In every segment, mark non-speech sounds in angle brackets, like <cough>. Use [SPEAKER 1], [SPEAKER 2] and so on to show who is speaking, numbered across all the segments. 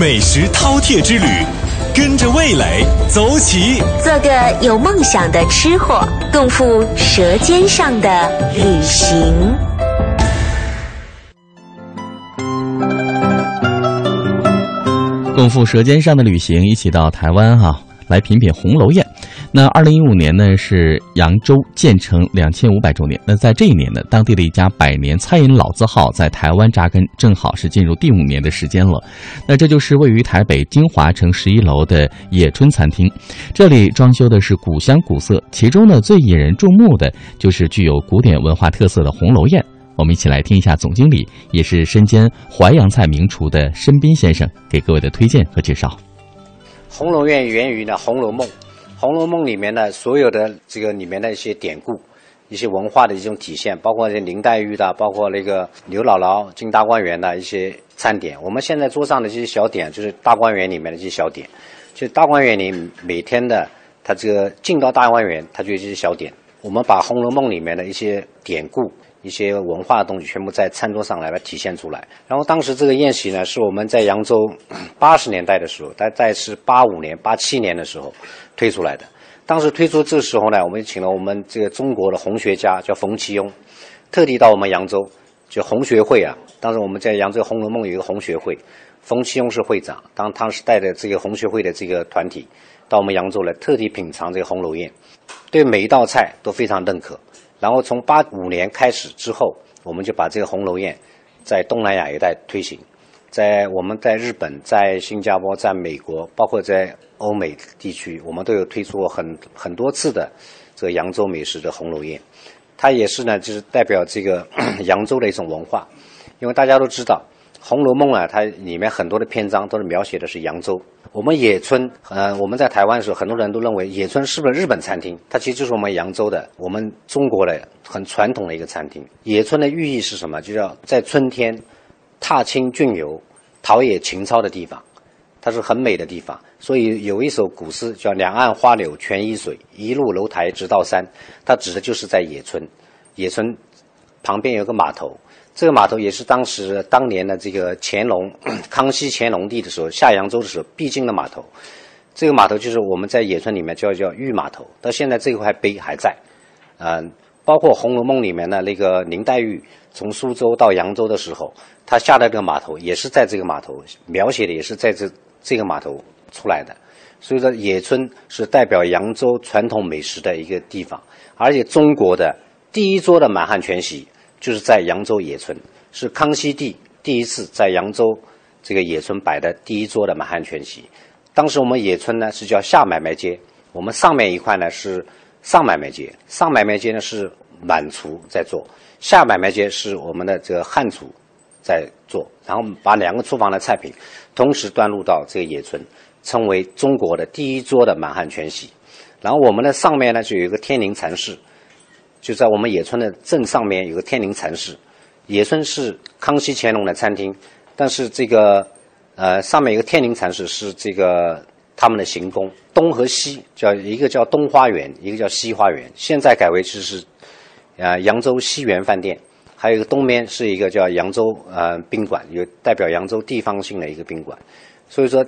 [SPEAKER 1] 美食饕餮之旅，跟着味蕾走起，
[SPEAKER 2] 做个有梦想的吃货，共赴舌尖上的旅行。
[SPEAKER 3] 共赴舌尖上的旅行，一起到台湾哈、来品品红楼宴。那二零一五年呢是扬州建成两千五百周年。那在这一年呢，当地的一家百年餐饮老字号在台湾扎根，正好是进入第五年的时间了。那这就是位于台北金华城十一楼的野春餐厅，这里装修的是古香古色，其中呢最引人注目的就是具有古典文化特色的红楼宴。我们一起来听一下总经理，也是身兼淮扬菜名厨的申斌先生给各位的推荐和介绍。
[SPEAKER 4] 红楼宴源于呢《红楼梦》，《红楼梦》里面呢所有的这个里面的一些典故、一些文化的一种体现，包括这林黛玉的，包括那个刘姥姥进大观园的一些餐点。我们现在桌上的这些小点，就是大观园里面的这些小点。就大观园里每天的，它这个进到大观园，它就有这些小点。我们把《红楼梦》里面的一些典故。一些文化的东西全部在餐桌上来了体现出来。然后当时这个宴席呢，是我们在扬州八十年代的时候，大概是八五年、八七年的时候推出来的。当时推出这时候呢，我们请了我们这个中国的红学家叫冯其庸，特地到我们扬州，就红学会啊。当时我们在扬州《红楼梦》有一个红学会，冯其庸是会长，当当时带着这个红学会的这个团体到我们扬州来，特地品尝这个红楼宴，对每一道菜都非常认可。然后从八五年开始之后，我们就把这个红楼宴在东南亚一带推行，在我们在日本、在新加坡、在美国，包括在欧美地区，我们都有推出过很很多次的这个扬州美食的红楼宴。它也是呢，就是代表这个 <coughs> 扬州的一种文化，因为大家都知道《红楼梦》啊，它里面很多的篇章都是描写的是扬州。我们野村，呃，我们在台湾的时候，很多人都认为野村是不是日本餐厅？它其实就是我们扬州的，我们中国的很传统的一个餐厅。野村的寓意是什么？就叫在春天踏青俊游、陶冶情操的地方，它是很美的地方。所以有一首古诗叫“两岸花柳全依水，一路楼台直到山”，它指的就是在野村。野村旁边有个码头。这个码头也是当时当年的这个乾隆、<coughs> 康熙乾隆帝的时候下扬州的时候必经的码头。这个码头就是我们在野村里面叫叫御码头，到现在这块碑还在。嗯，包括《红楼梦》里面的那个林黛玉从苏州到扬州的时候，她下的这个码头也是在这个码头描写的，也是在这这个码头出来的。所以说，野村是代表扬州传统美食的一个地方，而且中国的第一桌的满汉全席。就是在扬州野村，是康熙帝第一次在扬州这个野村摆的第一桌的满汉全席。当时我们野村呢是叫下买卖街，我们上面一块呢是上买卖街，上买卖街呢是满厨在做，下买卖街是我们的这个汉厨在做，然后把两个厨房的菜品同时端入到这个野村，称为中国的第一桌的满汉全席。然后我们的上面呢就有一个天宁禅室。就在我们野村的正上面有个天宁禅寺，野村是康熙乾隆的餐厅，但是这个呃上面有个天宁禅寺是这个他们的行宫，东和西叫一个叫东花园，一个叫西花园，现在改为就是呃扬州西园饭店，还有一个东边是一个叫扬州呃宾馆，有代表扬州地方性的一个宾馆，所以说。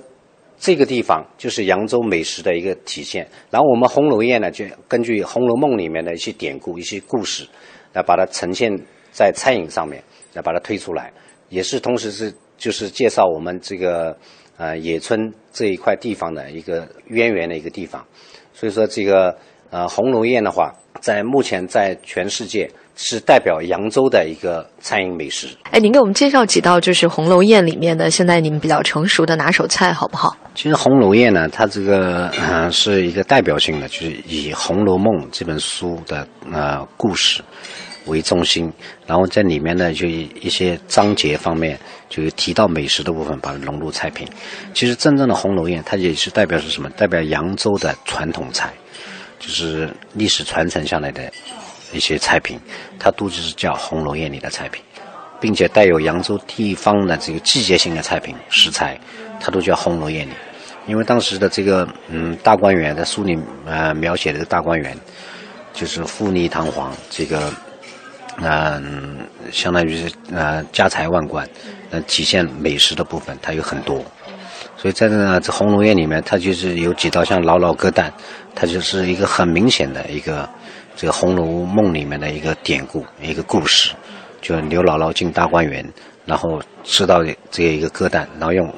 [SPEAKER 4] 这个地方就是扬州美食的一个体现。然后我们红楼宴呢，就根据《红楼梦》里面的一些典故、一些故事，来把它呈现在餐饮上面，来把它推出来，也是同时是就是介绍我们这个呃野村这一块地方的一个渊源的一个地方。所以说这个呃红楼宴的话，在目前在全世界。是代表扬州的一个餐饮美食。
[SPEAKER 5] 哎，您给我们介绍几道就是红楼宴里面的现在你们比较成熟的拿手菜，好不好？
[SPEAKER 4] 其实红楼宴呢，它这个呃是一个代表性的，就是以《红楼梦》这本书的呃故事为中心，然后在里面呢就一些章节方面就提到美食的部分，把它融入菜品。其实真正的红楼宴，它也是代表是什么？代表扬州的传统菜，就是历史传承下来的。一些菜品，它都是叫红楼宴里的菜品，并且带有扬州地方的这个季节性的菜品食材，它都叫红楼宴里。因为当时的这个嗯大观园在书里呃描写的大观园，就是富丽堂皇，这个嗯相当于是呃家财万贯，呃体现美食的部分它有很多，所以在这呢这红楼院里面，它就是有几道像老老歌旦，它就是一个很明显的一个这个《红楼梦》里面的一个典故，一个故事，就刘姥姥进大观园，然后吃到这一个鸽蛋，然后用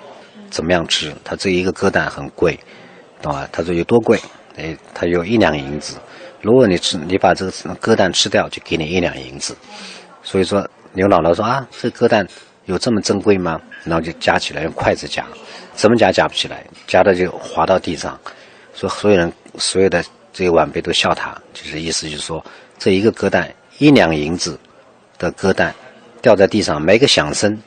[SPEAKER 4] 怎么样吃？它这一个鸽蛋很贵，懂吧？他说有多贵？哎，他有一两银子。如果你吃，你把这个鸽蛋吃掉，就给你一两银子。所以说，刘姥姥说啊，这鸽蛋有这么珍贵吗？然后就夹起来，用筷子夹，怎么夹夹不起来，夹的就滑到地上。说所有人所有的这个晚辈都笑他，就是意思就是说，这一个鸽蛋一两银子的鸽蛋掉在地上，没个响声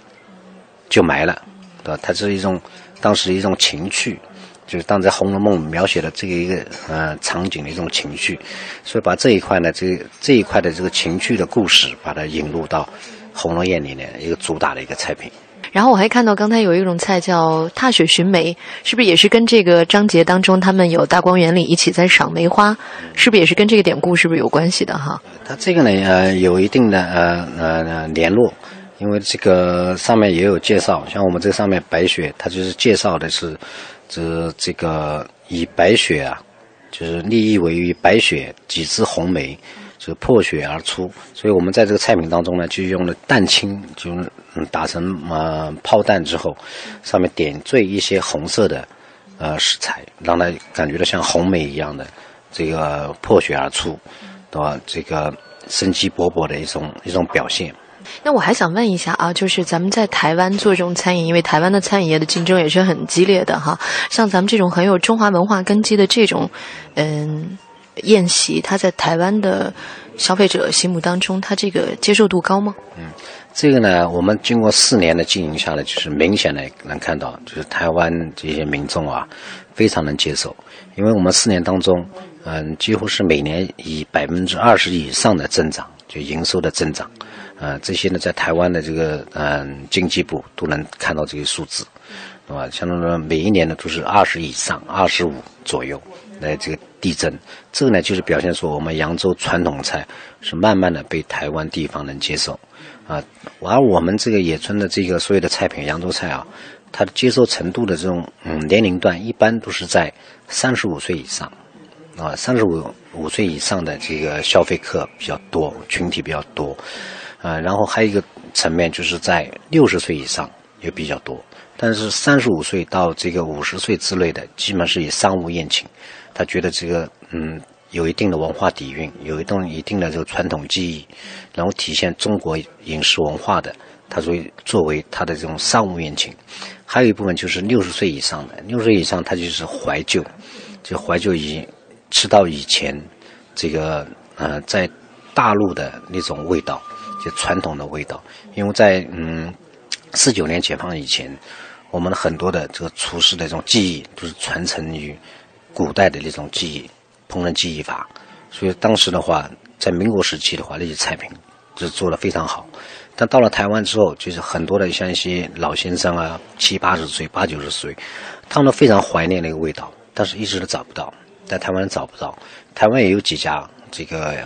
[SPEAKER 4] 就埋了，对吧？它是一种当时一种情趣。就是当在《红楼梦》描写的这个一个呃场景的一种情绪，所以把这一块呢，这这一块的这个情趣的故事，把它引入到《红楼宴》里面一个主打的一个菜品。
[SPEAKER 5] 然后我还看到刚才有一种菜叫踏雪寻梅，是不是也是跟这个章节当中他们有大观园里一起在赏梅花，是不是也是跟这个典故是不是有关系的哈？
[SPEAKER 4] 它这个呢呃有一定的呃呃联络，因为这个上面也有介绍，像我们这上面白雪，它就是介绍的是。这这个以白雪啊，就是立意为于白雪几枝红梅，就破血而出。所以我们在这个菜品当中呢，就用了蛋清，就打成呃泡蛋之后，上面点缀一些红色的呃食材，让它感觉到像红梅一样的这个破血而出，对吧？这个生机勃勃的一种一种表现。
[SPEAKER 5] 那我还想问一下啊，就是咱们在台湾做这种餐饮，因为台湾的餐饮业的竞争也是很激烈的哈。像咱们这种很有中华文化根基的这种，嗯，宴席，它在台湾的消费者心目当中，它这个接受度高吗？
[SPEAKER 4] 嗯，这个呢，我们经过四年的经营下来，就是明显的能看到，就是台湾这些民众啊，非常能接受，因为我们四年当中，嗯，几乎是每年以百分之二十以上的增长，就营收的增长。啊，这些呢，在台湾的这个嗯经济部都能看到这些数字，啊？相当于说每一年呢都是二十以上，二十五左右来这个递增。这个呢，就是表现出我们扬州传统菜是慢慢的被台湾地方人接受啊。而我们这个野村的这个所有的菜品，扬州菜啊，它的接受程度的这种嗯年龄段一般都是在三十五岁以上啊，三十五五岁以上的这个消费客比较多，群体比较多。啊，然后还有一个层面，就是在六十岁以上也比较多，但是三十五岁到这个五十岁之类的，基本是以商务宴请，他觉得这个嗯有一定的文化底蕴，有一定一定的这个传统技艺，然后体现中国饮食文化的，他作为作为他的这种商务宴请，还有一部分就是六十岁以上的，六十岁以上他就是怀旧，就怀旧以吃到以前这个呃在大陆的那种味道。就传统的味道，因为在嗯四九年解放以前，我们的很多的这个厨师的这种技艺都是传承于古代的那种技艺烹饪技艺法，所以当时的话，在民国时期的话，那些菜品就做的非常好。但到了台湾之后，就是很多的像一些老先生啊，七八十岁、八九十岁，他们都非常怀念那个味道，但是一直都找不到，在台湾找不到。台湾也有几家这个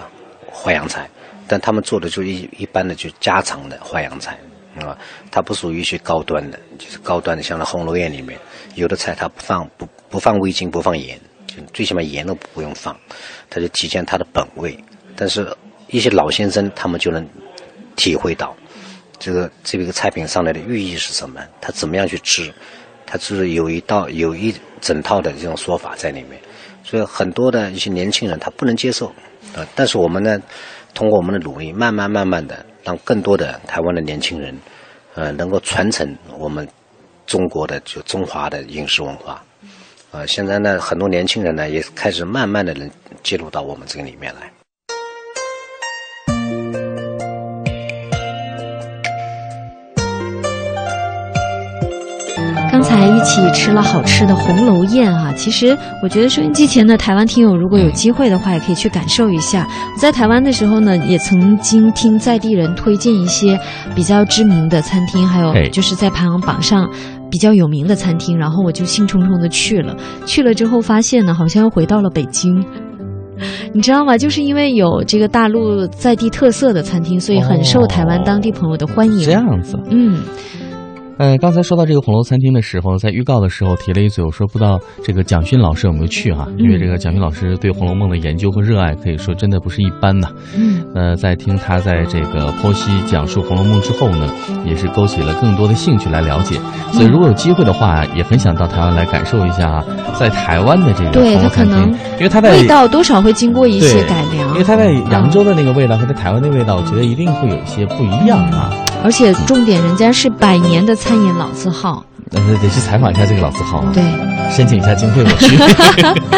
[SPEAKER 4] 淮扬菜。但他们做的就一一般的就家常的淮扬菜，啊，它不属于一些高端的，就是高端的，像那红楼宴里面有的菜它不放不不放味精不放盐，就最起码盐都不用放，它就体现它的本味。但是，一些老先生他们就能体会到，这个这个菜品上来的寓意是什么，他怎么样去吃，他是有一道有一整套的这种说法在里面，所以很多的一些年轻人他不能接受，啊，但是我们呢。通过我们的努力，慢慢慢慢的，让更多的台湾的年轻人，呃，能够传承我们中国的就中华的饮食文化，呃，现在呢，很多年轻人呢，也开始慢慢的能介入到我们这个里面来。
[SPEAKER 6] 才一起吃了好吃的红楼宴啊！其实我觉得收音机前的台湾听友，如果有机会的话，也可以去感受一下。我在台湾的时候呢，也曾经听在地人推荐一些比较知名的餐厅，还有就是在排行榜上比较有名的餐厅，然后我就兴冲冲的去了。去了之后发现呢，好像又回到了北京，<laughs> 你知道吗？就是因为有这个大陆在地特色的餐厅，所以很受台湾当地朋友的欢迎。
[SPEAKER 3] 这样子，
[SPEAKER 6] 嗯。
[SPEAKER 3] 呃，刚才说到这个红楼餐厅的时候，在预告的时候提了一嘴，我说不知道这个蒋勋老师有没有去啊、因为这个蒋勋老师对《红楼梦》的研究和热爱可以说真的不是一般呐。
[SPEAKER 6] 嗯，
[SPEAKER 3] 呃，在听他在这个剖析讲述《红楼梦》之后呢，也是勾起了更多的兴趣来了解。所以如果有机会的话，也很想到台湾来感受一下在台湾的这个
[SPEAKER 6] 对
[SPEAKER 3] 红楼餐厅
[SPEAKER 6] 它可能，
[SPEAKER 3] 因为它在
[SPEAKER 6] 味道多少会经过一些改良，
[SPEAKER 3] 因为它在扬州的那个味道和在台湾的味道，我觉得一定会有一些不一样啊。
[SPEAKER 6] 而且重点人家是百年的餐饮老字号，
[SPEAKER 3] 呃，得去采访一下这个老字号啊，
[SPEAKER 6] 对。
[SPEAKER 3] 申请一下经费我去。<laughs>